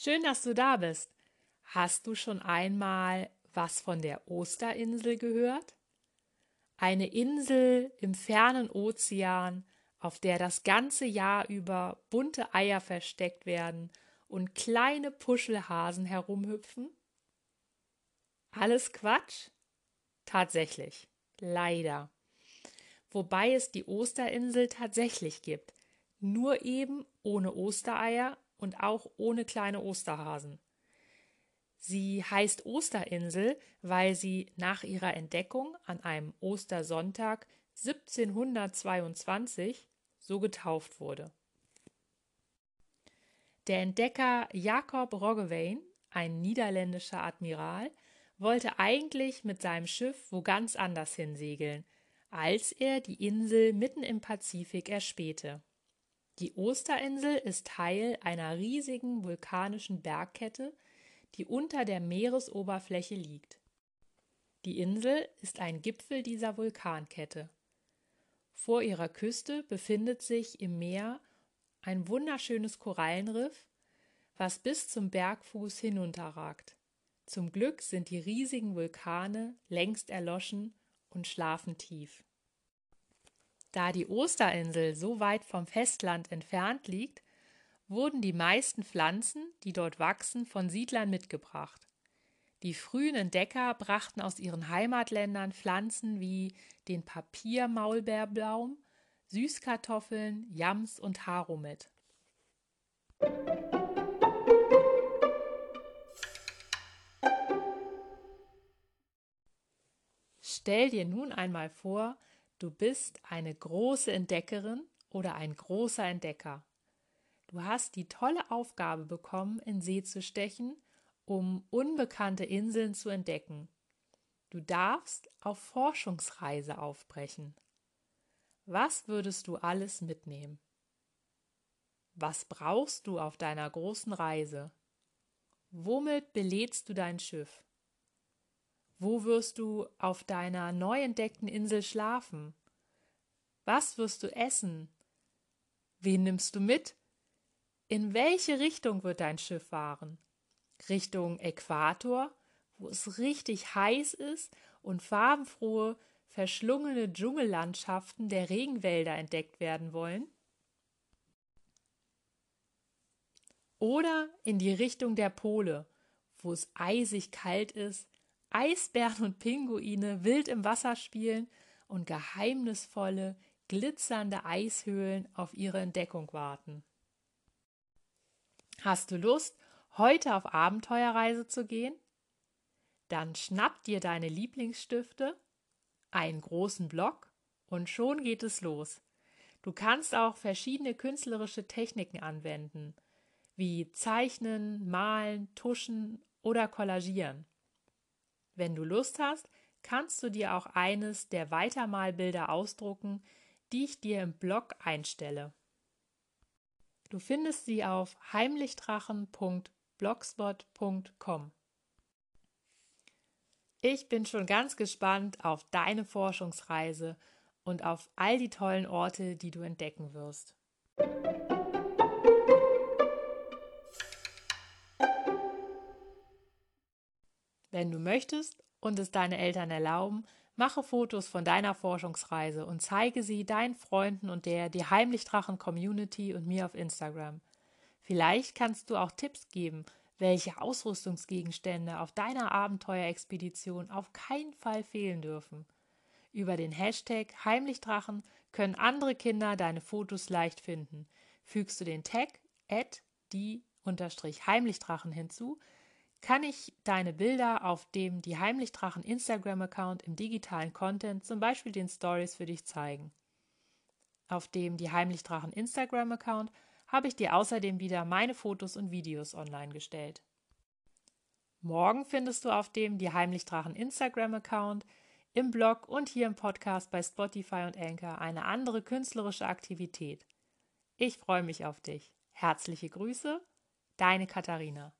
Schön, dass du da bist. Hast du schon einmal was von der Osterinsel gehört? Eine Insel im fernen Ozean, auf der das ganze Jahr über bunte Eier versteckt werden und kleine Puschelhasen herumhüpfen? Alles Quatsch? Tatsächlich. Leider. Wobei es die Osterinsel tatsächlich gibt. Nur eben ohne Ostereier und auch ohne kleine Osterhasen. Sie heißt Osterinsel, weil sie nach ihrer Entdeckung an einem Ostersonntag 1722 so getauft wurde. Der Entdecker Jacob Roggeveen, ein niederländischer Admiral, wollte eigentlich mit seinem Schiff wo ganz anders hinsegeln, als er die Insel mitten im Pazifik erspähte. Die Osterinsel ist Teil einer riesigen vulkanischen Bergkette, die unter der Meeresoberfläche liegt. Die Insel ist ein Gipfel dieser Vulkankette. Vor ihrer Küste befindet sich im Meer ein wunderschönes Korallenriff, was bis zum Bergfuß hinunterragt. Zum Glück sind die riesigen Vulkane längst erloschen und schlafen tief. Da die Osterinsel so weit vom Festland entfernt liegt, wurden die meisten Pflanzen, die dort wachsen, von Siedlern mitgebracht. Die frühen Entdecker brachten aus ihren Heimatländern Pflanzen wie den Papiermaulbeerbaum, Süßkartoffeln, Yams und Haro mit. Stell dir nun einmal vor, du bist eine große Entdeckerin oder ein großer Entdecker. Du hast die tolle Aufgabe bekommen, in See zu stechen, um unbekannte Inseln zu entdecken. Du darfst auf Forschungsreise aufbrechen. Was würdest du alles mitnehmen? Was brauchst du auf deiner großen Reise? Womit belädst du dein Schiff? Wo wirst du auf deiner neu entdeckten Insel schlafen? Was wirst du essen? Wen nimmst du mit? In welche Richtung wird dein Schiff fahren? Richtung Äquator, wo es richtig heiß ist und farbenfrohe, verschlungene Dschungellandschaften der Regenwälder entdeckt werden wollen? Oder in die Richtung der Pole, wo es eisig kalt ist, Eisbären und Pinguine wild im Wasser spielen und geheimnisvolle, glitzernde Eishöhlen auf ihre Entdeckung warten. Hast du Lust, heute auf Abenteuerreise zu gehen? Dann schnapp dir deine Lieblingsstifte, einen großen Block und schon geht es los. Du kannst auch verschiedene künstlerische Techniken anwenden, wie Zeichnen, Malen, Tuschen oder Kollagieren. Wenn du Lust hast, kannst du dir auch eines der Weitermalbilder ausdrucken, die ich dir im Blog einstelle. Du findest sie auf heimlichdrachen.blogspot.com. Ich bin schon ganz gespannt auf deine Forschungsreise und auf all die tollen Orte, die du entdecken wirst. Wenn du möchtest und es deine Eltern erlauben, mache Fotos von deiner Forschungsreise und zeige sie deinen Freunden und der die Heimlichdrachen Community und mir auf Instagram. Vielleicht kannst du auch Tipps geben, welche Ausrüstungsgegenstände auf deiner Abenteuerexpedition auf keinen Fall fehlen dürfen. Über den Hashtag Heimlichdrachen können andere Kinder deine Fotos leicht finden. Fügst du den Tag die Heimlichdrachen hinzu, kann ich deine Bilder auf dem Die Heimlichdrachen Instagram-Account im digitalen Content, zum Beispiel den Stories, für dich zeigen. Auf dem Die Heimlichdrachen Instagram-Account habe ich dir außerdem wieder meine Fotos und Videos online gestellt. Morgen findest du auf dem Die Heimlichdrachen Instagram-Account, im Blog und hier im Podcast bei Spotify und Anchor eine andere künstlerische Aktivität. Ich freue mich auf dich. Herzliche Grüße, deine Katharina.